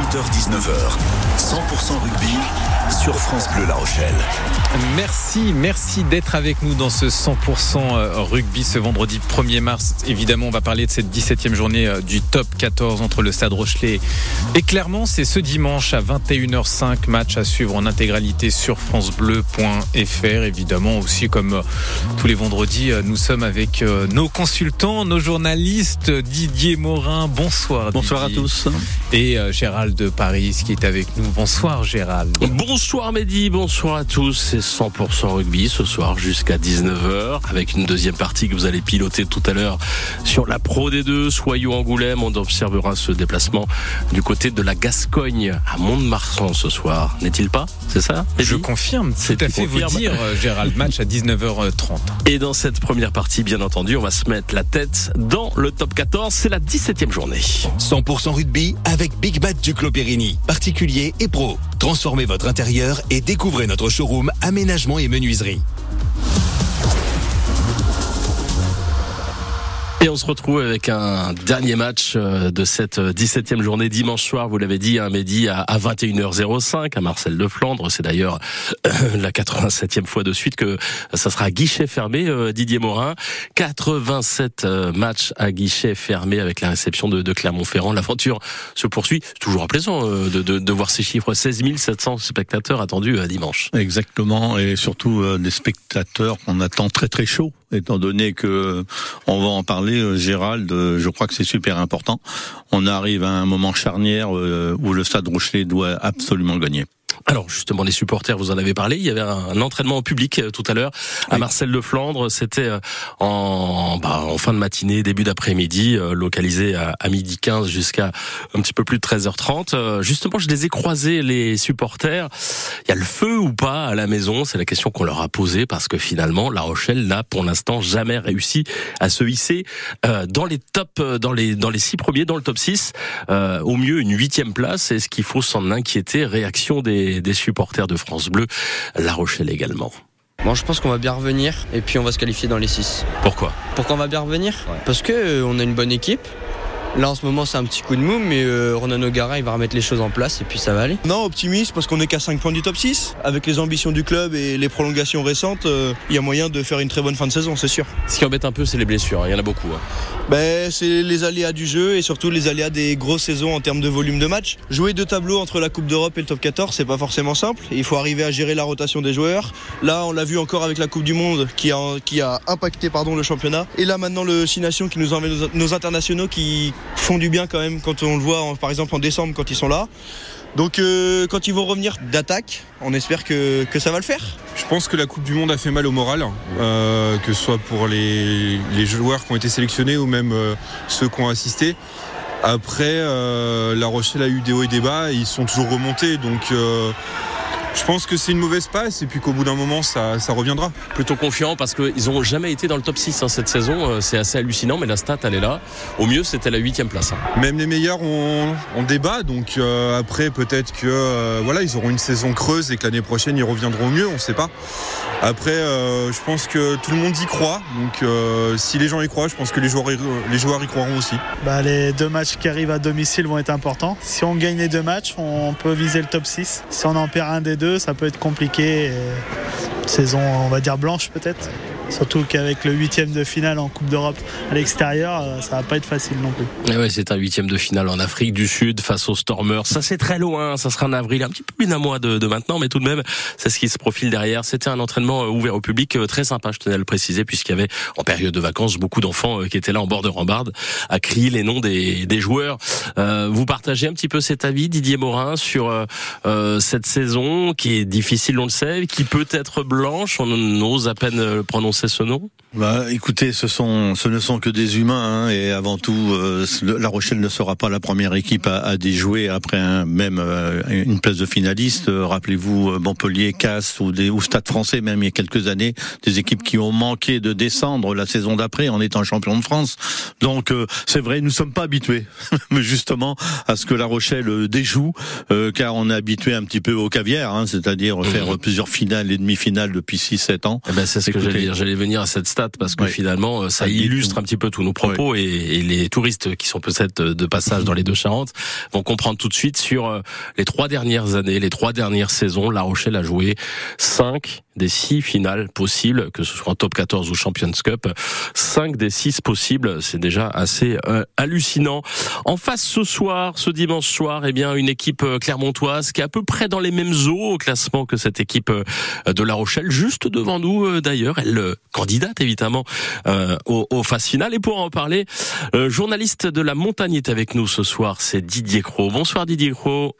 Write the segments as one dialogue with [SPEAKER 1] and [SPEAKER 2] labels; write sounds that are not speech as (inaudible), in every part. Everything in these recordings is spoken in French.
[SPEAKER 1] 18h-19h, 100% rugby sur France Bleu La Rochelle.
[SPEAKER 2] Merci, merci d'être avec nous dans ce 100% rugby ce vendredi 1er mars. Évidemment, on va parler de cette 17e journée du top 14 entre le Stade Rochelet et Clermont. C'est ce dimanche à 21h05, match à suivre en intégralité sur francebleu.fr. Évidemment, aussi comme tous les vendredis, nous sommes avec nos consultants, nos journalistes, Didier Morin. Bonsoir.
[SPEAKER 3] Bonsoir
[SPEAKER 2] Didier.
[SPEAKER 3] à tous.
[SPEAKER 2] Et Gérald de Paris qui est avec nous. Bonsoir Gérald.
[SPEAKER 3] Bonsoir Mehdi, bonsoir à tous. C'est 100% rugby ce soir jusqu'à 19h avec une deuxième partie que vous allez piloter tout à l'heure sur la Pro D2. Soyons Angoulême, on observera ce déplacement du côté de la Gascogne à Mont-de-Marsan ce soir. N'est-il pas? C'est ça Mehdi?
[SPEAKER 2] Je confirme,
[SPEAKER 3] C'est
[SPEAKER 2] tout à fait vous dire Gérald, match à 19h30.
[SPEAKER 3] Et dans cette première partie, bien entendu, on va se mettre la tête dans le top 14. C'est la 17e journée.
[SPEAKER 1] 100% rugby avec Big Bad Duclos Périni, particulier et pro. Transformez votre intérieur et découvrez notre showroom aménagement et menuiserie.
[SPEAKER 3] Et on se retrouve avec un dernier match euh, de cette 17e journée dimanche soir, vous l'avez dit, un midi à 21h05 à Marcel de Flandre. C'est d'ailleurs euh, la 87e fois de suite que ça sera à guichet fermé, euh, Didier Morin. 87 matchs à guichet fermé avec la réception de, de Clermont-Ferrand. L'aventure se poursuit. C'est toujours plaisant de, de, de, voir ces chiffres. 16 700 spectateurs attendus dimanche.
[SPEAKER 4] Exactement, et surtout des spectateurs qu'on attend très très chaud étant donné que on va en parler, Gérald, je crois que c'est super important. On arrive à un moment charnière où le Stade Rochelet doit absolument gagner.
[SPEAKER 3] Alors justement, les supporters, vous en avez parlé. Il y avait un entraînement en public euh, tout à l'heure à oui. Marcel de Flandre. C'était euh, en, bah, en fin de matinée, début d'après-midi, euh, localisé à, à, midi 15 jusqu'à un petit peu plus de 13h30. Euh, justement, je les ai croisés, les supporters. Il y a le feu ou pas à la maison? C'est la question qu'on leur a posée parce que finalement, La Rochelle n'a pour l'instant jamais réussi à se hisser dans les top, dans les dans les six premiers, dans le top 6. au mieux, une huitième place. Est-ce qu'il faut s'en inquiéter? Réaction des des, supporters de France Bleu, La Rochelle également.
[SPEAKER 5] Bon, je pense qu'on va bien revenir et puis on va se qualifier dans les 6.
[SPEAKER 3] Pourquoi?
[SPEAKER 5] Pourquoi on va bien revenir? Ouais. Parce que euh, on a une bonne équipe. Là en ce moment c'est un petit coup de mou mais euh, Ronan O'Gara il va remettre les choses en place et puis ça va aller.
[SPEAKER 6] Non optimiste parce qu'on est qu'à 5 points du top 6. Avec les ambitions du club et les prolongations récentes, il euh, y a moyen de faire une très bonne fin de saison c'est sûr.
[SPEAKER 3] Ce qui embête un peu c'est les blessures, il y en a beaucoup. Hein.
[SPEAKER 6] Ben, c'est les aléas du jeu et surtout les aléas des grosses saisons en termes de volume de match. Jouer deux tableaux entre la Coupe d'Europe et le top 14 c'est pas forcément simple. Il faut arriver à gérer la rotation des joueurs. Là on l'a vu encore avec la Coupe du Monde qui a, qui a impacté pardon, le championnat. Et là maintenant le 6 Nations qui nous envoie nos, nos internationaux qui font du bien quand même quand on le voit par exemple en décembre quand ils sont là. Donc euh, quand ils vont revenir d'attaque, on espère que, que, ça va le faire.
[SPEAKER 7] Je pense que la Coupe du Monde a fait mal au moral, euh, que ce soit pour les, les, joueurs qui ont été sélectionnés ou même euh, ceux qui ont assisté. Après, La Rochelle a eu des hauts et des bas et ils sont toujours remontés. Donc je pense que c'est une mauvaise passe et puis qu'au bout d'un moment ça, ça, reviendra.
[SPEAKER 3] Plutôt confiant parce qu'ils n'ont jamais été dans le top 6 hein, cette saison, c'est assez hallucinant mais la stat elle est là. Au mieux c'était la huitième place. Hein.
[SPEAKER 7] Même les meilleurs ont, ont débat donc euh, après peut-être que euh, voilà ils auront une saison creuse et que l'année prochaine ils reviendront mieux, on ne sait pas. Après euh, je pense que tout le monde y croit donc euh, si les gens y croient je pense que les joueurs, les joueurs y croiront aussi.
[SPEAKER 8] Bah, les deux matchs qui arrivent à domicile vont être importants. Si on gagne les deux matchs on peut viser le top 6. Si on en perd un des ça peut être compliqué. Saison, on va dire blanche peut-être. Surtout qu'avec le huitième de finale en Coupe d'Europe à l'extérieur, ça va pas être facile non plus.
[SPEAKER 3] Et ouais, c'est un huitième de finale en Afrique du Sud face aux Stormers. Ça c'est très loin, ça sera en avril, un petit peu plus d'un mois de, maintenant, mais tout de même, c'est ce qui se profile derrière. C'était un entraînement ouvert au public très sympa, je tenais à le préciser, puisqu'il y avait en période de vacances beaucoup d'enfants qui étaient là en bord de rambarde à crier les noms des, joueurs. Euh, vous partagez un petit peu cet avis, Didier Morin, sur euh, cette saison qui est difficile, on le sait, qui peut être blanche, on ose à peine prononcer ce nom?
[SPEAKER 4] Bah, écoutez, ce sont, ce ne sont que des humains, hein, et avant tout, euh, La Rochelle ne sera pas la première équipe à, à déjouer après un, même euh, une place de finaliste. Euh, Rappelez-vous Montpellier, Casse ou, des, ou Stade Français, même il y a quelques années, des équipes qui ont manqué de descendre la saison d'après en étant champion de France. Donc c'est vrai, nous sommes pas habitués, (laughs) justement, à ce que La Rochelle déjoue, car on est habitué un petit peu au caviar, hein, c'est-à-dire faire plusieurs finales et demi-finales depuis 6-7 ans.
[SPEAKER 3] Eh ben, c'est ce que j'allais dire. J'allais venir à cette stat parce que
[SPEAKER 4] Ouais.
[SPEAKER 3] finalement, euh, ça illustre un petit peu tous nos propos et, et les touristes qui sont peut-être de passage dans les deux Charentes vont comprendre tout de suite sur euh, les trois dernières années, les trois dernières saisons. La Rochelle a joué cinq des six finales possibles, que ce soit en top 14 ou Champions Cup. Cinq des six possibles, c'est déjà assez euh, hallucinant. En face ce soir, ce dimanche soir, eh bien une équipe euh, clermontoise qui est à peu près dans les mêmes eaux au classement que cette équipe euh, de La Rochelle, juste devant nous euh, d'ailleurs. Elle euh, candidate évidemment euh, aux, aux phases finales. Et pour en parler, le journaliste de la montagne est avec nous ce soir, c'est Didier Cros. Bonsoir Didier Cros.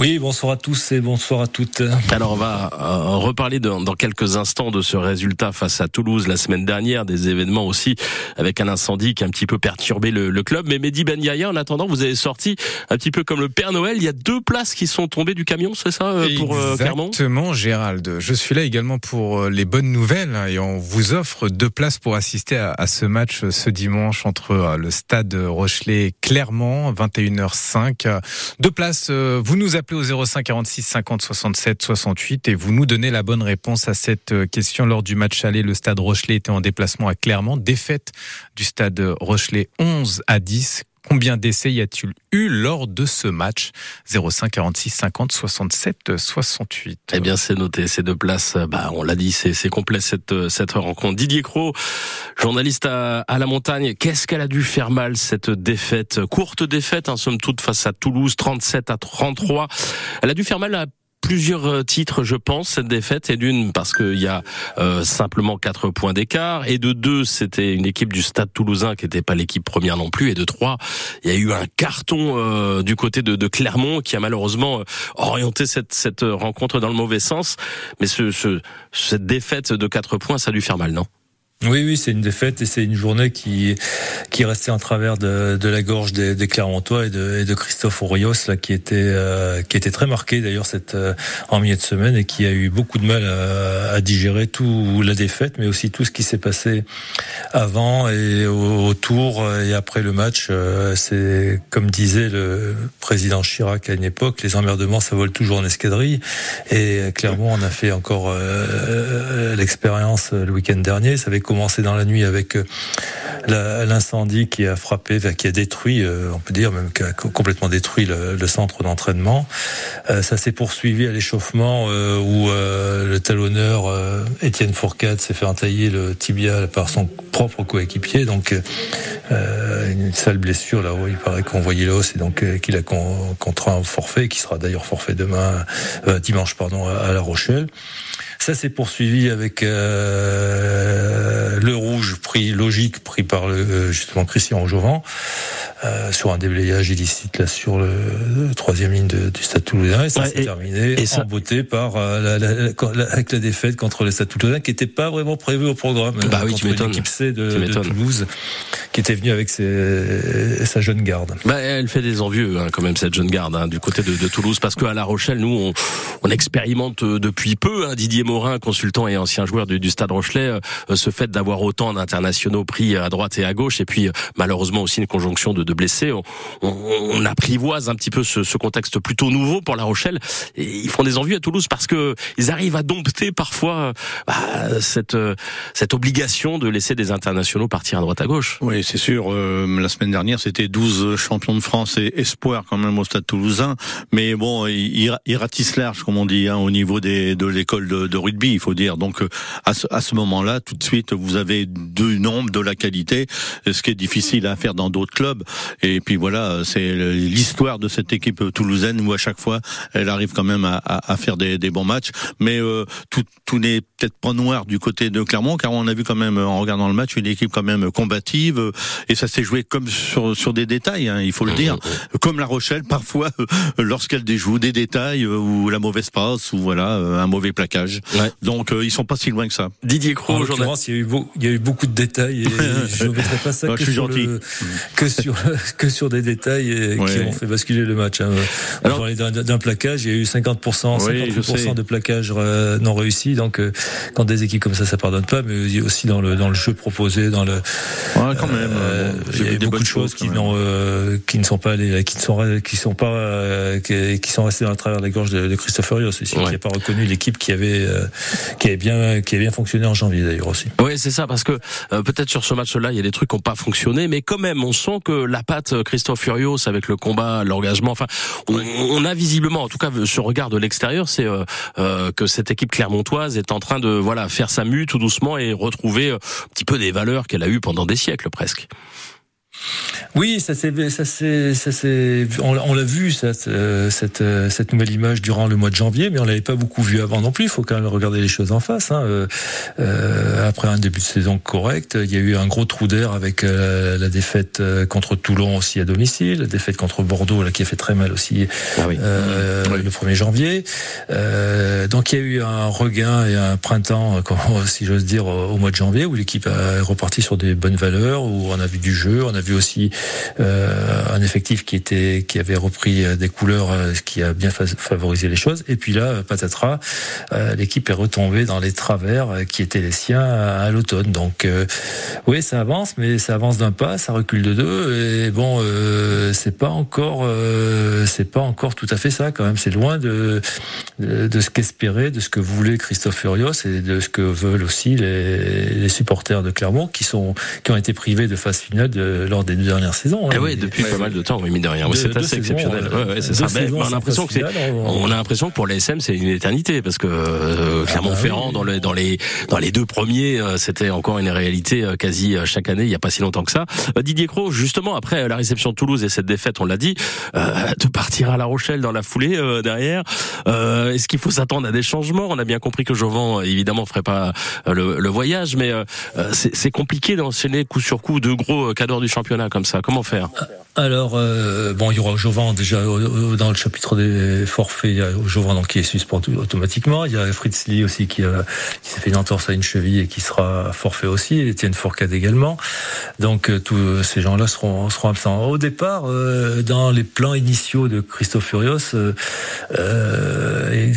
[SPEAKER 9] Oui, bonsoir à tous et bonsoir à toutes.
[SPEAKER 3] Alors on va euh, reparler dans, dans quelques instants de ce résultat face à Toulouse la semaine dernière, des événements aussi avec un incendie qui a un petit peu perturbé le, le club. Mais Mehdi Ben Yahya, en attendant, vous avez sorti un petit peu comme le Père Noël. Il y a deux places qui sont tombées du camion, c'est ça, euh, pour euh, Clermont?
[SPEAKER 2] Exactement, Gérald. Je suis là également pour les bonnes nouvelles hein, et on vous offre deux places pour assister à, à ce match ce dimanche entre le stade Rochelet et Clermont, 21h05. Euh, Deux places, vous nous appelez au 05 46 50 67 68 et vous nous donnez la bonne réponse à cette euh, question lors du match aller. Le stade Rochelet était en déplacement à Clermont. Défaite du stade Rochelet 11 à 10. Combien d'essais y a-t-il eu lors de ce match? 05 46 50 67 68.
[SPEAKER 3] Eh bien, c'est noté, ces deux places. euh, Bah, on l'a dit, c'est complet cette euh, cette rencontre. Didier Cros, journaliste à, à la montagne. Qu'est-ce qu'elle a dû faire mal cette défaite, courte défaite, en somme toute face à Toulouse, 37 à 33. Elle a dû faire mal à plusieurs euh, titres, je pense, cette défaite. Et d'une, parce qu'il y a euh, simplement quatre points d'écart. Et de deux, c'était une équipe du Stade Toulousain qui n'était pas l'équipe première non plus. Et de trois, il y a eu un carton euh, du côté de, de Clermont qui a malheureusement euh, orienté cette, cette rencontre dans le mauvais sens. Mais ce, ce, cette défaite de quatre points, ça a dû faire mal, non?
[SPEAKER 9] Oui, oui, c'est une défaite et c'est une journée qui qui restait en travers de, de la gorge des, des Clermontois et de, et de Christophe Orios là qui était euh, qui était très marqué d'ailleurs cette euh, en milieu de semaine et qui a eu beaucoup de mal à, à digérer tout la défaite, mais aussi tout ce qui s'est passé avant et au- autour et après le match. Euh, C'est comme disait le président Chirac à une époque, les emmerdements ça vole toujours en escadrille et Clermont en a fait encore euh, l'expérience le week-end dernier. Ça commencé dans la nuit avec euh, l'incendie qui a frappé, qui a détruit, euh, on peut dire même qui a co- complètement détruit le, centre d'entraînement. Euh, ça s'est poursuivi à l'échauffement où le talonneur Étienne Fourcade s'est fait entailler le tibia par son propre coéquipier, donc une sale blessure là où il paraît qu'on voyait l'os et donc qu'il a con- contraint au forfait, qui sera d'ailleurs forfait demain, dimanche pardon, à La Rochelle. Ça s'est poursuivi avec euh, le rouge pris logique pris par le, euh, justement Christian Jovan euh, sur un déblayage illicite là sur le, le troisième ligne de- du Stade Toulousain et ça s'est terminé
[SPEAKER 3] et ça-
[SPEAKER 9] en beauté par la, la- la- la- avec la défaite contre le Stade Toulousain qui n'était pas vraiment prévu au programme
[SPEAKER 3] Bah oui, tu m'étonnes.
[SPEAKER 9] l'équipe C de. Toulouse qui était venue avec ses- sa jeune garde.
[SPEAKER 3] Bah, elle fait des envieux hein, quand même cette jeune garde hein, du côté de, de Toulouse parce qu'à La Rochelle nous on, on expérimente depuis peu hein, Didier Morin consultant et ancien joueur du, du Stade Rochelet euh, ce fait d'avoir autant d'internationaux pris à droite et à gauche et puis euh, malheureusement aussi une conjonction de, de blessés on, on, on apprivoise un petit peu ce, ce contexte plutôt nouveau pour La Rochelle et ils font des envieux à Toulouse parce que ils arrivent à dompter parfois euh, bah, cette cette obligation de laisser des internationaux partir à droite à gauche
[SPEAKER 4] Oui, c'est sûr. euh, la semaine dernière, c'était 12 champions de France et espoirs quand même au Stade Toulousain. Mais bon, ils, ils ratissent large, comme on dit, hein, au niveau des, de l'école de, de rugby, il faut dire. Donc, euh, à ce, moment-là, tout de suite, vous avez du nombre, de la qualité, ce qui est difficile à faire dans d'autres clubs. Et puis voilà, c'est l'histoire de cette équipe toulousaine où à chaque fois, elle arrive quand même à, faire des, bons matchs. Mais euh, tout, tout n'est peut-être pas noir du côté de Clermont, car on a vu quand même, en regardant le match, une équipe quand même combative. Et ça s'est joué comme sur, sur des détails, hein, il faut le dire. Comme La Rochelle, parfois, (laughs) lorsqu'elle déjoue des détails, euh, ou la mauvaise passe, ou voilà, euh, un mauvais plaquage.
[SPEAKER 3] Ouais.
[SPEAKER 4] Donc, euh, ils sont pas si loin que ça.
[SPEAKER 3] Didier journaliste
[SPEAKER 9] l'occurrence, il y a eu beau- il y a eu beaucoup de détails et (laughs) je ne mettrai pas ça
[SPEAKER 4] Ouais,
[SPEAKER 9] que,
[SPEAKER 4] je suis
[SPEAKER 9] sur
[SPEAKER 4] gentil.
[SPEAKER 9] le- que sur (laughs) que sur des détails et qui ont fait basculer le match. hein. On
[SPEAKER 3] Alors-
[SPEAKER 9] parlait d'un- d'un plaquage, il y a eu 50%,
[SPEAKER 4] Oui, je
[SPEAKER 9] 50%
[SPEAKER 4] sais.
[SPEAKER 9] de plaquages euh, non réussis. Donc, euh, quand des équipes comme ça, ça pardonne pas, mais aussi dans le dans le jeu proposé, dans le
[SPEAKER 4] Ouais, quand même.
[SPEAKER 9] euh,
[SPEAKER 4] bon,
[SPEAKER 9] il y a eu
[SPEAKER 4] des
[SPEAKER 9] beaucoup
[SPEAKER 4] bonnes
[SPEAKER 9] de choses qui n'ont euh, qui ne sont pas allées, qui ne sont qui sont pas euh, qui, qui sont restées dans le travers de la gorge de, de Christophe Rios,
[SPEAKER 3] Ouais.
[SPEAKER 9] qui n'a pas reconnu l'équipe qui avait euh, qui avait bien qui avait bien fonctionné en janvier d'ailleurs aussi.
[SPEAKER 3] Oui, c'est ça, parce que peut-être sur ce match-là, il y a des trucs qui n'ont pas fonctionné, mais quand même, on sent que la patte Christophe Furios avec le combat, l'engagement, enfin, on, a visiblement, en tout cas, ce regard de l'extérieur, c'est que cette équipe clermontoise est en train de voilà faire sa mue tout doucement et retrouver un petit peu des valeurs qu'elle a eues pendant des siècles presque.
[SPEAKER 9] Oui, ça c'est, ça c'est, ça c'est, on, l'a vu cette, euh, cette, euh, cette nouvelle image durant le mois de janvier, mais on l'avait pas beaucoup vu avant non plus. Il faut quand même regarder les choses en face. Hein. Euh, après un début de saison correct, il y a eu un gros trou d'air avec la défaite contre Toulon aussi à domicile, la défaite contre Bordeaux là qui a fait très mal aussi ah le 1er janvier. donc il y a eu un regain et un printemps, (laughs) si j'ose dire, au mois de janvier où l'équipe est repartie sur des bonnes valeurs, où on a vu du jeu, on a vu aussi euh, un effectif qui était qui avait repris euh, des couleurs, euh, ce qui a bien favorisé les choses. Et puis là, patatras, l'équipe est retombée dans les travers qui étaient les siens à, l'automne. Donc oui, ça avance, mais ça avance d'un pas, ça recule de deux. Et bon, c'est pas encore, c'est pas encore tout à fait ça quand même. C'est loin de de, ce qu'espérait, de ce que voulait Christophe Furios et de ce que veulent aussi les, supporters de Clermont qui sont qui ont été privés de phase finale de, lors des deux dernières saisons.
[SPEAKER 3] Hein. Eh oui, depuis pas mal de temps, oui, mine de rien. c'est assez exceptionnel. Ouais, ça. on a l'impression que c'est, on a l'impression que pour l'ASM, c'est une éternité parce que euh, ah Clermont-Ferrand, bah dans, le, dans les dans les deux premiers, euh, c'était encore une réalité euh, quasi chaque année. Il n'y a pas si longtemps que ça. Didier Cros, justement après la réception de Toulouse et cette défaite, on l'a dit, de partir à La Rochelle dans la foulée derrière. Est-ce qu'il faut s'attendre à des changements? On a bien compris que Jovan, évidemment, ferait pas le, le voyage, mais c'est compliqué d'enchaîner coup sur coup deux gros cadors du championnat comme ça. Comment faire?
[SPEAKER 9] Alors, euh, bon, il y aura Jovan déjà dans le chapitre des forfaits. Il y a Jovan donc qui est suspendu automatiquement. Il y a Fritz Lee aussi qui, qui s'est fait une entorse à une cheville et qui sera forfait aussi. Et Étienne Fourcade également. Donc euh, tous ces gens-là seront, seront absents. Au départ, euh, dans les plans initiaux de Christophe Furios,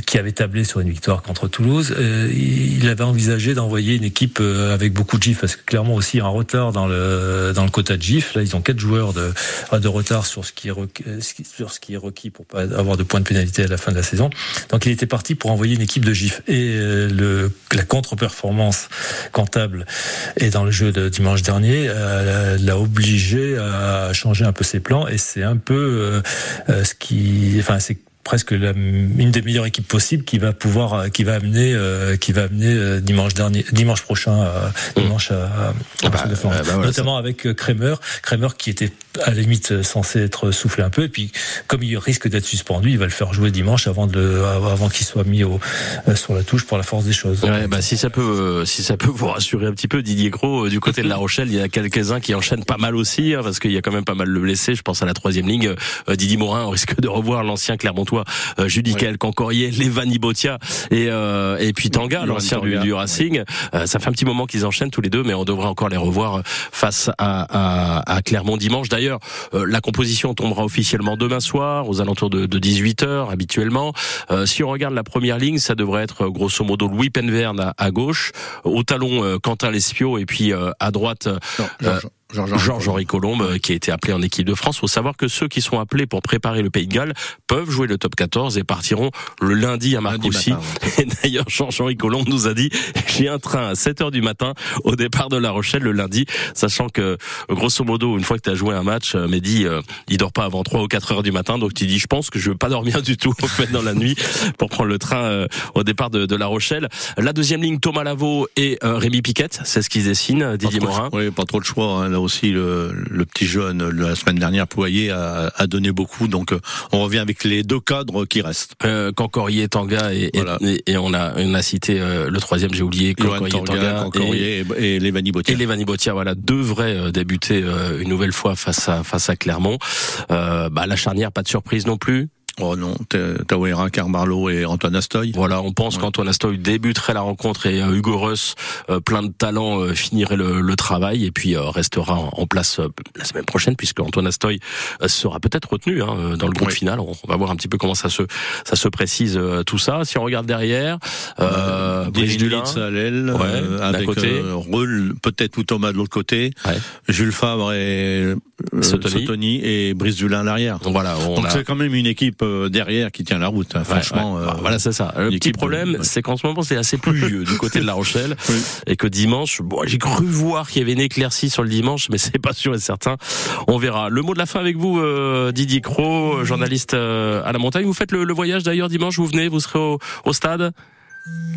[SPEAKER 9] qui avait tablé sur une victoire contre Toulouse, il avait envisagé d'envoyer une équipe avec beaucoup de gifs, parce que clairement aussi un retard dans le dans le quota de gifs. Là, ils ont quatre joueurs de de retard sur ce qui est requis, sur ce qui est requis pour pas avoir de points de pénalité à la fin de la saison. Donc il était parti pour envoyer une équipe de GIF et euh, le, la contre-performance comptable et dans le jeu de dimanche dernier euh, l'a obligé à changer un peu ses plans et c'est un peu euh, ce qui, enfin c'est presque la, une des meilleures équipes possibles qui va pouvoir euh, qui va amener euh, qui va amener euh, dimanche dernier dimanche prochain mmh. dimanche à, à, bah, bah notamment avec Kramer Kramer qui était à la limite censé être soufflé un peu. Et puis comme il risque d'être suspendu il va le faire jouer dimanche avant de avant qu'il soit mis au, sur la touche pour la force des choses.
[SPEAKER 3] Ouais, bah si ça peut si ça peut vous rassurer un petit peu Didier Gros du côté de La Rochelle il y a quelques uns qui enchaînent pas mal aussi hein, parce qu'il y a quand même pas mal de blessés. Je pense à la troisième ligne Didier Morin on risque de revoir l'ancien Clermontois euh, Judicael, Cancorier, Botia et euh, et puis Tanga, l'ancien du, Racing. Euh, ça fait un petit moment qu'ils enchaînent tous les deux, mais on devrait encore les revoir face à, à, Clermont dimanche. D'ailleurs, la composition tombera officiellement demain soir aux alentours de, de 18 h habituellement. si on regarde la première ligne, ça devrait être grosso modo Louis Penverne à, gauche, au talon Quentin Lespio et puis à droite. Georges-Henri Colombe, euh, qui a été appelé en équipe de France. Il faut savoir que ceux qui sont appelés pour préparer le Pays de Galles peuvent jouer le top 14 et partiront le lundi à Marcoussis. (laughs) Et d'ailleurs, Georges-Henri Colombe nous a dit, (laughs) j'ai un train à 7 heures du matin au départ de La Rochelle le lundi, sachant que, grosso modo, une fois que tu as joué un match, euh, Mehdi, euh, il dort pas avant 3 ou 4 heures du matin, donc tu dis, je pense que je veux pas dormir du tout, (laughs) en fait, dans la nuit, pour prendre le train au départ de, de La Rochelle. La deuxième ligne, Thomas Lavaux et Rémi Piquette, c'est ce qu'ils dessinent, Didier Morin.
[SPEAKER 4] Oui, pas trop de choix, hein, là aussi le, le, petit jeune la semaine dernière Poyer a, a, donné beaucoup. Donc euh, on revient avec les deux cadres qui restent.
[SPEAKER 3] Euh, Cancorier Tanga et, et, on a on a cité euh, le troisième j'ai oublié
[SPEAKER 4] Cancorier Tanga, et, et, Levani Botia.
[SPEAKER 3] et Levani Botia voilà. Devrait euh, débuter une nouvelle fois face à face à Clermont. Bah la charnière pas de surprise non plus
[SPEAKER 4] Oh non, Tawera, Carbarlo et Antoine Astoy.
[SPEAKER 3] Voilà, on pense qu'Antoine Astoy débuterait la rencontre et euh, Hugo Russ, euh, plein de talent, euh, finirait le, le, travail et puis restera en, place la semaine prochaine puisque Antoine Astoy sera peut-être retenu hein, dans le groupe final. On, va voir un petit peu comment ça se ça se précise tout ça. Si on regarde derrière,
[SPEAKER 4] euh, Brice Dulin à l'aile, avec côté. peut-être ou Thomas de l'autre côté, Jules Favre et Sotoni. et Brice Dulin à l'arrière.
[SPEAKER 3] Donc voilà,
[SPEAKER 4] donc c'est quand même une équipe euh, derrière qui tient la route. hein. Franchement, euh,
[SPEAKER 3] voilà, c'est ça. Le petit problème, c'est qu'en ce moment, c'est assez pluvieux du côté de La Rochelle. (laughs)
[SPEAKER 4] Oui.
[SPEAKER 3] Et que dimanche, bon, j'ai cru voir qu'il y avait une éclaircie sur le dimanche, mais c'est pas sûr et certain. On verra. Le mot de la fin avec vous, euh, Didier Cro, journaliste euh, à la montagne. Vous faites le, le voyage d'ailleurs dimanche, vous venez, vous serez au, au stade?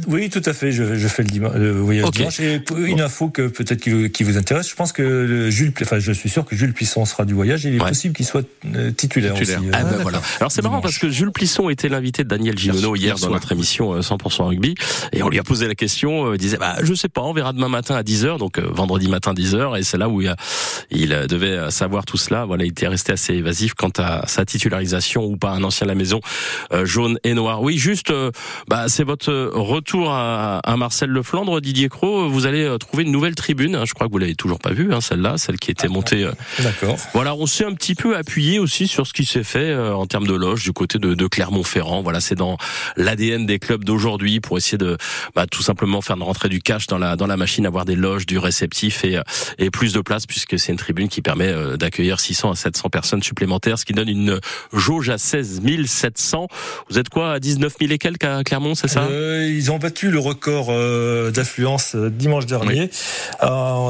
[SPEAKER 9] Oui, tout à fait. Je, je fais le, dima- le voyage
[SPEAKER 3] Ok.
[SPEAKER 9] dimanche. Et pour une info que peut-être qui, vous- qui vous intéresse, je pense que le Jules, enfin, je suis sûr que Jules Plisson sera du voyage. Et il est
[SPEAKER 3] Ouais.
[SPEAKER 9] possible qu'il soit euh, titulaire,
[SPEAKER 4] Titulaire.
[SPEAKER 9] aussi.
[SPEAKER 3] Ah,
[SPEAKER 9] euh,
[SPEAKER 3] ben voilà. Alors c'est marrant parce que Jules Plisson était l'invité de Daniel Gimono
[SPEAKER 4] Hier-
[SPEAKER 3] dans
[SPEAKER 4] soir.
[SPEAKER 3] notre émission euh, 100% rugby et on lui a posé la question, euh, il disait bah je sais pas, on verra demain matin à 10h donc euh, vendredi matin 10h et c'est là où il, a- il euh, devait euh, savoir tout cela. Voilà, il était resté assez évasif quant à sa titularisation ou pas un ancien à la maison euh, jaune et noir. Oui, juste euh, bah c'est votre euh, retour à, à Marcel Leflandre Didier Cro, vous allez euh, trouver une nouvelle tribune, je crois que vous l'avez toujours pas vue hein, celle-là, celle qui était montée euh,
[SPEAKER 9] D'accord.
[SPEAKER 3] voilà, on s'est un petit peu appuyé aussi sur ce qui s'est fait euh, en termes de loge du côté de, de Clermont-Ferrand. Voilà, c'est dans l'ADN des clubs d'aujourd'hui pour essayer de bah, tout simplement faire rentrer du cash dans la dans la machine, avoir des loges, du réceptif et, et plus de place puisque c'est une tribune qui permet d'accueillir 600 à 700 personnes supplémentaires, ce qui donne une jauge à 16 700. Vous êtes quoi à 19 000 et quelques à Clermont, c'est ça?
[SPEAKER 9] Euh, ils ont battu le record euh, d'affluence euh, dimanche dernier en,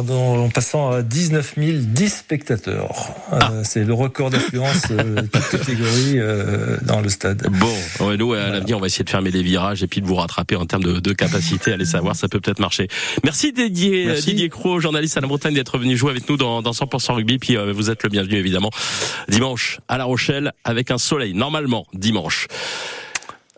[SPEAKER 9] en- en passant à 19 010 spectateurs. Euh,
[SPEAKER 3] Ah.
[SPEAKER 9] C'est le record d'affluence euh, toute (laughs) catégorie euh, dans le stade.
[SPEAKER 3] Bon, ouais, nous, à l'avenir, on va essayer de fermer les virages et puis de vous rattraper en termes de, de capacité. Allez savoir, ça peut peut-être marcher. Merci Didier,
[SPEAKER 4] Merci.
[SPEAKER 3] Didier Cro, journaliste à la Bretagne, d'être venu jouer avec nous dans, dans 100% rugby. Puis euh, vous êtes le bienvenu, évidemment, dimanche à La Rochelle avec un soleil, normalement, dimanche.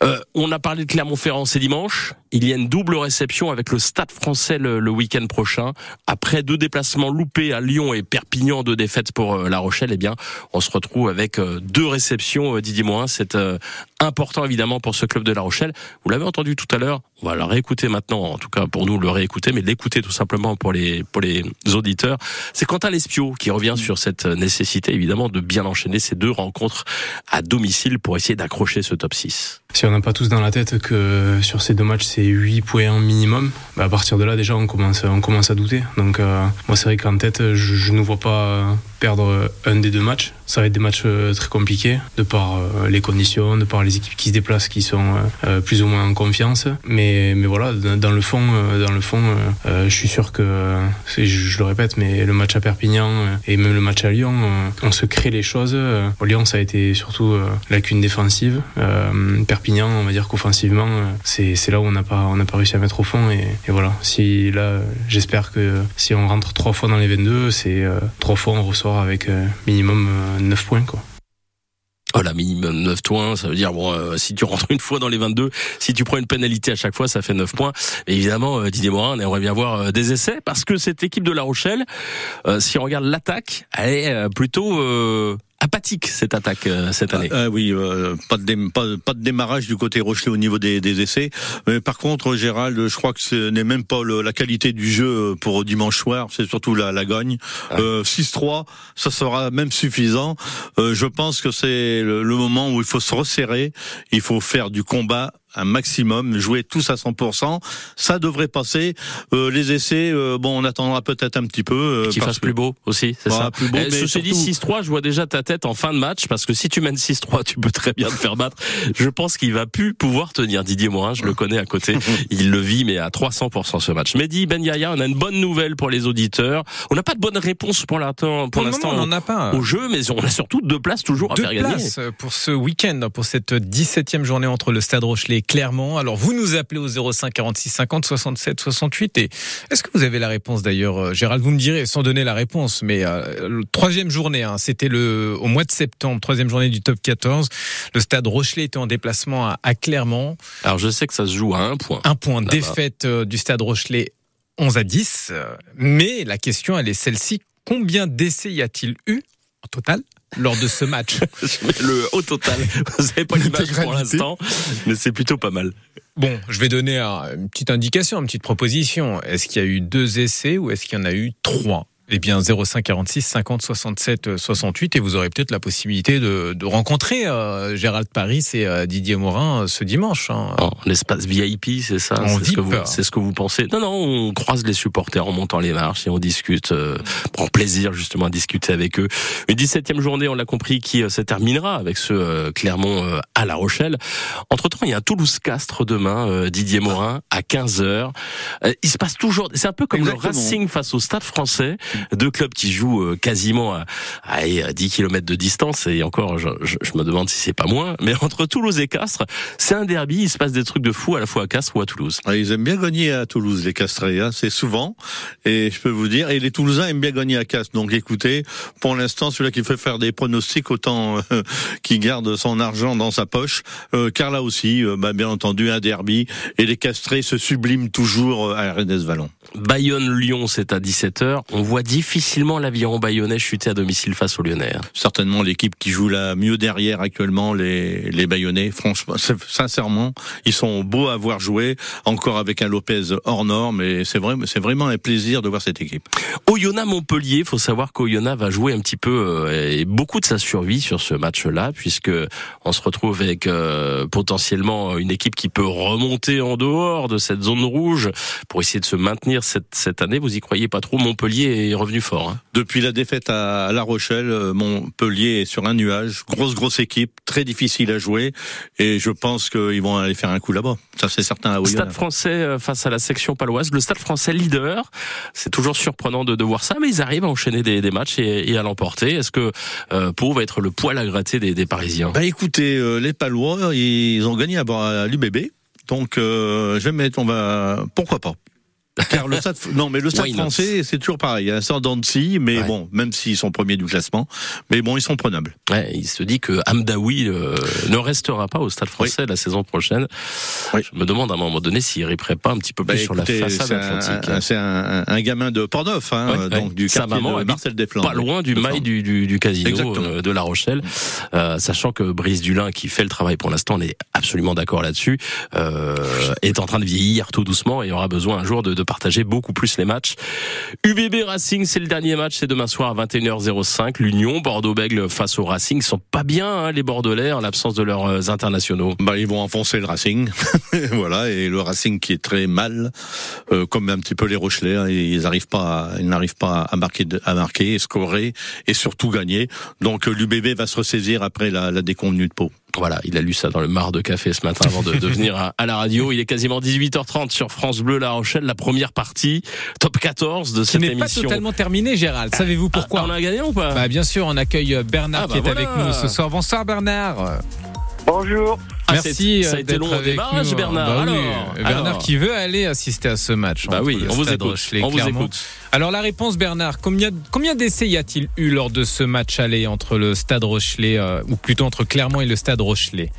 [SPEAKER 3] Euh, on a parlé de Clermont-Ferrand, c'est dimanche. Il y a une double réception avec le Stade français le, week-end prochain. Après deux déplacements loupés à Lyon et Perpignan, deux défaites pour euh, La Rochelle, eh bien, on se retrouve avec euh, deux réceptions, Didier Morin. C'est important évidemment pour ce club de La Rochelle. Vous l'avez entendu tout à l'heure. On va le réécouter maintenant, en tout cas pour nous le réécouter, mais l'écouter tout simplement pour les pour les auditeurs. C'est Quentin Lespio qui revient sur cette nécessité évidemment de bien enchaîner ces deux rencontres à domicile pour essayer d'accrocher ce top 6.
[SPEAKER 10] Si on n'a pas tous dans la tête que sur ces deux matchs c'est 8 points minimum, bah à partir de là déjà on commence, on commence à douter. Donc euh, moi c'est vrai qu'en tête je, je ne vois pas perdre un des deux matchs. Ça va être des matchs euh, très compliqués de par euh, les conditions, de par les équipes qui se déplacent qui sont plus ou moins en confiance. Mais, mais voilà, dans le fond, euh, dans le fond, euh, euh, je suis sûr que, euh, je, le répète, mais le match à Perpignan euh, et même le match à Lyon, euh, on se crée les choses. Euh, Au Lyon, ça a été surtout euh, lacune défensive. Euh, Perpignan, on va dire qu'offensivement, euh, c'est là où on n'a pas, on pas réussi à mettre au fond. Et, voilà, si là, euh, j'espère que si on rentre trois fois dans les 22, c'est euh, trois fois on ressort avec euh, minimum euh, 9 points. Quoi.
[SPEAKER 3] Voilà, minimum 9 points, ça veut dire bon, euh, si tu rentres une fois dans les 22, si tu prends une pénalité à chaque fois, ça fait 9 points. Évidemment, euh, Didier Morin, on aimerait bien voir euh, des essais parce que cette équipe de La Rochelle, si on regarde l'attaque, elle est plutôt apathique cette attaque euh, cette année.
[SPEAKER 4] Ah oui, euh, pas, de dé- pas, pas de démarrage du côté Rochelet au niveau des, des essais. Mais par contre, Gérald, je crois que ce n'est même pas le- la qualité du jeu pour dimanche soir, c'est surtout la, la gagne. Euh, 6-3, ça sera même suffisant. Euh, je pense que c'est le, le moment où il faut se resserrer, il faut faire du combat un maximum, jouer tous à 100%, ça devrait passer. Euh, les essais, euh, bon, on attendra peut-être un petit peu. euh,
[SPEAKER 3] Qui
[SPEAKER 4] parce
[SPEAKER 3] fasse
[SPEAKER 4] que-
[SPEAKER 3] plus beau aussi, c'est
[SPEAKER 4] Voilà,
[SPEAKER 3] ça.
[SPEAKER 4] plus beau,
[SPEAKER 3] Eh,
[SPEAKER 4] mais
[SPEAKER 3] ceci dit,
[SPEAKER 4] surtout-
[SPEAKER 3] 6-3, je vois déjà ta tête en fin de match parce que si tu mènes 6-3, tu peux très bien te faire battre. Je pense qu'il va plus pouvoir tenir. Didier Morin, je le connais à côté, (laughs) il le vit mais à 300% ce match. Mehdi Ben Yaya, on a une bonne nouvelle pour les auditeurs. On n'a pas de bonne réponse pour l'instant, pour, l'instant
[SPEAKER 2] on n'en a pas.
[SPEAKER 3] au jeu, mais on a surtout deux places toujours à
[SPEAKER 2] Deux
[SPEAKER 3] faire gagner.
[SPEAKER 2] places pour ce week-end, pour cette 17e journée entre le Stade Rochelet et Clermont. Alors, vous nous appelez au 05 46 50 67 68. Et est-ce que vous avez la réponse d'ailleurs, euh, Gérald? Vous me direz, sans donner la réponse, mais euh, troisième journée, hein, c'était le au mois de septembre, troisième journée du top 14. Le Stade Rochelet était en déplacement à, à Clermont.
[SPEAKER 3] Alors je sais que ça se joue à un point.
[SPEAKER 2] Un point, défaite euh, du Stade Rochelet 11 à 10. euh, Mais la question, elle est celle-ci. Combien d'essais y a-t-il eu en total? Lors de ce match (laughs)
[SPEAKER 3] le au total. Vous n'avez pas l'image pour l'instant, mais c'est plutôt pas mal.
[SPEAKER 2] Bon, je vais donner un- une petite indication, une petite proposition. Est-ce qu'il y a eu deux essais ou est-ce qu'il y en a eu trois? Eh bien 05 46 50 67 68 et vous aurez peut-être la possibilité de, de rencontrer euh, Gérald Paris et euh, Didier Morin euh, ce dimanche. Hein.
[SPEAKER 3] Oh, L'espace VIP, c'est ça C'est ce, que
[SPEAKER 2] VIP.
[SPEAKER 3] vous- c'est ce que vous pensez Non, non, on croise les supporters en montant les marches et on discute, euh, prend plaisir justement à discuter avec eux. Une 17e journée, on l'a compris, qui euh, se terminera avec ce euh, Clermont euh, à La Rochelle. Entre-temps, il y a un Toulouse-Castres demain, euh, Didier Morin, à 15h. Euh, il se passe toujours... C'est un peu comme
[SPEAKER 4] Exactement.
[SPEAKER 3] le Racing face au Stade français, deux clubs qui jouent euh, quasiment à, à, à 10 km de distance et encore, je, je- je me demande si c'est pas moins. Mais entre Toulouse et Castres, c'est un derby, il se passe des trucs de fou à la fois à Castres ou à Toulouse.
[SPEAKER 4] Ah, Ils aiment bien gagner à Toulouse, les Castrés. Hein. C'est souvent. Et je peux vous dire, et les Toulousains aiment bien gagner à Castres. Donc écoutez, pour l'instant, celui-là qui fait faire des pronostics, autant euh, (laughs) qui garde son argent dans sa poche. Euh, car là aussi, euh, bah, bien entendu, un derby. Et les Castrés se subliment toujours euh, à Rennes Vallon.
[SPEAKER 3] Bayonne-Lyon, c'est à 17h. On voit difficilement l'aviron bayonnais chuter à domicile face aux Lyonnais. hein.
[SPEAKER 4] Certainement l'équipe qui joue la mieux derrière actuellement, les, les Bayonnais. Franchement, sincèrement, ils sont beaux à voir jouer, encore avec un Lopez hors norme. Et c'est vrai, c'est vraiment un plaisir de voir cette équipe.
[SPEAKER 3] Oyonnax-Montpellier, faut savoir qu'Oyonnax va jouer un petit peu euh, et beaucoup de sa survie sur ce match-là, puisque on se retrouve avec euh, potentiellement une équipe qui peut remonter en dehors de cette zone rouge pour essayer de se maintenir cette, cette année. Vous y croyez pas trop Montpellier est revenu fort. Hein.
[SPEAKER 4] Depuis la défaite à La Rochelle, euh, Montpellier est sur un nuage. Grosse, grosse équipe, très difficile à jouer. Et je pense qu'ils vont aller faire un coup là-bas. Ça, c'est certain à
[SPEAKER 3] Stade français euh, face à la section paloise. Le Stade français leader. C'est toujours surprenant de, de voir ça, mais ils arrivent à enchaîner des, des matchs et, et à l'emporter. Est-ce que euh, Pau va être le poil à gratter des, des Parisiens?
[SPEAKER 4] Bah écoutez, euh, les Palois, ils ont gagné à, à l'UBB. Donc, euh, je vais mettre, on va, pourquoi pas car le stade, non, mais le stade français, c'est toujours pareil. Il y a un sort d'en mais
[SPEAKER 3] Ouais.
[SPEAKER 4] bon, même s'ils sont premiers du classement, mais bon, ils sont prenables.
[SPEAKER 3] Ouais, il se dit que Hamdaoui euh, ne restera pas au Stade français la saison prochaine.
[SPEAKER 4] Oui.
[SPEAKER 3] Je me demande à un moment donné s'il riperait pas un petit peu plus
[SPEAKER 4] Bah,
[SPEAKER 3] sur
[SPEAKER 4] écoutez,
[SPEAKER 3] la façade
[SPEAKER 4] c'est
[SPEAKER 3] atlantique.
[SPEAKER 4] un, c'est un, un gamin de Portneuf, hein,
[SPEAKER 3] Ouais,
[SPEAKER 4] donc du quartier
[SPEAKER 3] maman
[SPEAKER 4] de Marcel Desflandes.
[SPEAKER 3] pas loin du mail du, du, du casino euh, de La Rochelle, euh, sachant que Brice Dulin, qui fait le travail pour l'instant, on est absolument d'accord là-dessus, est en train de vieillir tout doucement et aura besoin un jour de, de partager beaucoup plus les matchs. UBB Racing, c'est le dernier match, c'est demain soir à 21h05. L'Union, Bordeaux-Bègle face au Racing, sont pas bien hein, les Bordelais en l'absence de leurs euh, internationaux.
[SPEAKER 4] Bah, ils vont enfoncer le Racing, (laughs) voilà, et le Racing qui est très mal, euh, comme un petit peu les Rochelais, hein, ils n'arrivent pas, à, ils n'arrivent pas à marquer, à marquer, scorer et surtout gagner. Donc l'UBB va se ressaisir après la, la déconvenue de Pau.
[SPEAKER 3] Voilà, il a lu ça dans le mar de café ce matin avant de, de venir à, à la radio. Il est quasiment 18h30 sur France Bleu La Rochelle, la première partie, top 14 de
[SPEAKER 2] Qui
[SPEAKER 3] cette
[SPEAKER 2] n'est pas
[SPEAKER 3] émission.
[SPEAKER 2] totalement terminé, Gérald. Savez-vous pourquoi
[SPEAKER 3] Ah, on a gagné ou pas?
[SPEAKER 2] Bah bien sûr, on accueille Bernard
[SPEAKER 3] Ah, bah
[SPEAKER 2] qui est
[SPEAKER 3] voilà.
[SPEAKER 2] avec nous ce soir. Bonsoir Bernard.
[SPEAKER 11] Bonjour.
[SPEAKER 3] Ah,
[SPEAKER 2] Merci.
[SPEAKER 3] c'est- ça a
[SPEAKER 2] euh,
[SPEAKER 3] été long au
[SPEAKER 2] avec
[SPEAKER 3] démarrage,
[SPEAKER 2] nous.
[SPEAKER 3] Bernard.
[SPEAKER 2] Bah oui, Bernard
[SPEAKER 3] alors.
[SPEAKER 2] qui veut aller assister à ce match.
[SPEAKER 3] Bah
[SPEAKER 2] entre
[SPEAKER 3] oui, on vous écoute.
[SPEAKER 2] Rochelet
[SPEAKER 3] On vous écoute.
[SPEAKER 2] Alors la réponse, Bernard, combien, combien d'essais y a-t-il eu lors de ce match aller entre le Stade Rochelet, euh, ou plutôt entre Clermont et le Stade Rochelet?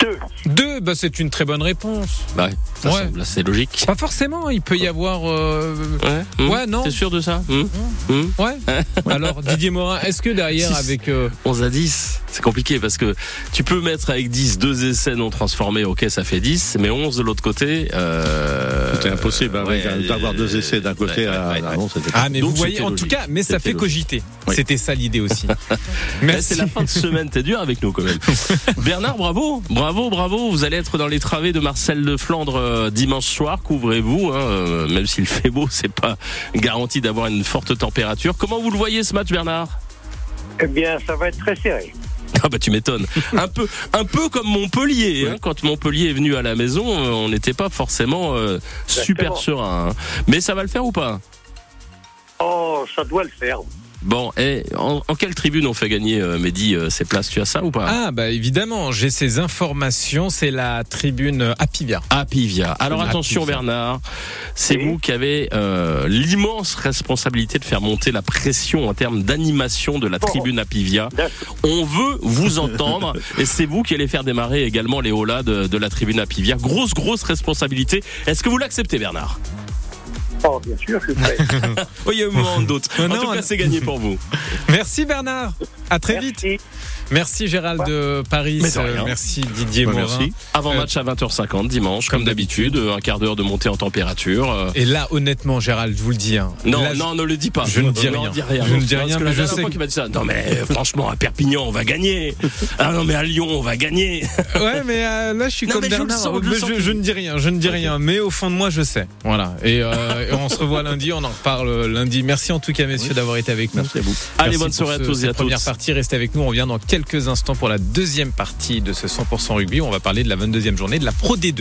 [SPEAKER 11] Deux.
[SPEAKER 2] Deux, bah c'est une très bonne réponse.
[SPEAKER 3] Bah, ouais, ça
[SPEAKER 2] Ouais.
[SPEAKER 3] semble assez logique.
[SPEAKER 2] Pas forcément, il peut y avoir... euh,
[SPEAKER 3] Ouais, hum,
[SPEAKER 2] Ouais, non.
[SPEAKER 3] T'es sûr de ça Hum, hum.
[SPEAKER 2] Ouais. (laughs) Alors Didier Morin, est-ce que derrière
[SPEAKER 3] Six.
[SPEAKER 2] avec... euh,
[SPEAKER 3] 11 à 10, c'est compliqué parce que tu peux mettre avec 10 deux essais non transformés, ok, ça fait 10, mais 11 de l'autre côté. Euh,
[SPEAKER 4] C'était impossible hein,
[SPEAKER 3] ouais,
[SPEAKER 4] d'avoir deux essais d'un côté
[SPEAKER 3] ouais,
[SPEAKER 4] à,
[SPEAKER 3] ouais, ouais.
[SPEAKER 4] ah non,
[SPEAKER 2] Ah mais
[SPEAKER 3] Donc,
[SPEAKER 2] vous voyez, en tout cas, mais ça fait
[SPEAKER 3] logique.
[SPEAKER 2] cogiter.
[SPEAKER 4] Oui.
[SPEAKER 2] C'était ça l'idée aussi. (laughs) Merci.
[SPEAKER 3] C'est la fin de semaine, t'es dur avec nous quand même. (laughs) Bernard, bravo, bravo, bravo. Vous allez être dans les travées de Marcel de Flandre euh, dimanche soir. Couvrez-vous, hein, euh, même s'il fait beau, (laughs) c'est pas garanti d'avoir une forte température. Comment vous le voyez ce match, Bernard?
[SPEAKER 11] Eh bien, ça va être très serré. (laughs)
[SPEAKER 3] Ah bah tu m'étonnes. Un peu, un peu comme Montpellier. hein. Quand Montpellier est venu à la maison, euh, on n'était pas forcément euh, super serein. hein. Mais ça va le faire ou pas?
[SPEAKER 11] Oh, ça doit le faire.
[SPEAKER 3] Bon, et en, en quelle tribune on fait gagner euh, Mehdi euh, ses places? Tu as ça ou pas?
[SPEAKER 2] Ah bah évidemment, j'ai ces informations, c'est la tribune Apivia.
[SPEAKER 3] À Pivia. Alors attention. Bernard, c'est vous qui avez euh, l'immense responsabilité de faire monter la pression en termes d'animation de la tribune à Pivia.
[SPEAKER 11] D'accord.
[SPEAKER 3] On veut vous (laughs) entendre et c'est vous qui allez faire démarrer également les hauts-là de, de la tribune à Pivia. Grosse, grosse responsabilité. Est-ce que vous l'acceptez Bernard?
[SPEAKER 11] Oh, bien sûr, je suis (laughs) prêt.
[SPEAKER 3] Oui, il y a un moment d'autre. (laughs) En
[SPEAKER 2] non,
[SPEAKER 3] tout cas, c'est gagné pour vous.
[SPEAKER 2] Merci Bernard. À très vite.
[SPEAKER 11] Merci.
[SPEAKER 2] Gérald de Paris.
[SPEAKER 3] De
[SPEAKER 2] Euh. Merci Didier
[SPEAKER 4] Bah,
[SPEAKER 2] Morin.
[SPEAKER 4] merci.
[SPEAKER 3] Avant
[SPEAKER 2] Euh,
[SPEAKER 3] match à 20h50 dimanche,
[SPEAKER 2] comme
[SPEAKER 3] comme d'habitude, un quart d'heure de montée en température. euh,
[SPEAKER 2] Et là, honnêtement, Gérald, je vous le dis. hein,
[SPEAKER 3] Non,
[SPEAKER 2] là, je-
[SPEAKER 3] non, ne le dis pas.
[SPEAKER 2] je ne dis rien.
[SPEAKER 3] dis rien.
[SPEAKER 2] Je ne dis
[SPEAKER 3] Parce
[SPEAKER 2] rien,
[SPEAKER 3] que
[SPEAKER 2] mais
[SPEAKER 3] la
[SPEAKER 2] je sais
[SPEAKER 3] fois qu'il m'a dit ça. Non, mais euh, franchement, à Perpignan, on va gagner. Ah non, mais à Lyon, on va gagner. (laughs)
[SPEAKER 2] Ouais, mais euh, là, je suis
[SPEAKER 3] Non,
[SPEAKER 2] comme Bernard.
[SPEAKER 3] je sens
[SPEAKER 2] ne dis rien, je ne dis rien. Mais au fond de moi, je sais. Voilà. Et, euh, et on se revoit lundi. On en reparle lundi. Merci en tout cas, messieurs, d'avoir été avec nous.
[SPEAKER 4] Merci à vous.
[SPEAKER 3] Allez, bonne soirée à tous et à
[SPEAKER 2] Première
[SPEAKER 3] toutes.
[SPEAKER 2] Restez avec nous. On revient dans quelques instants pour la deuxième partie de ce 100% rugby. On va parler de la 22e journée de la Pro D2.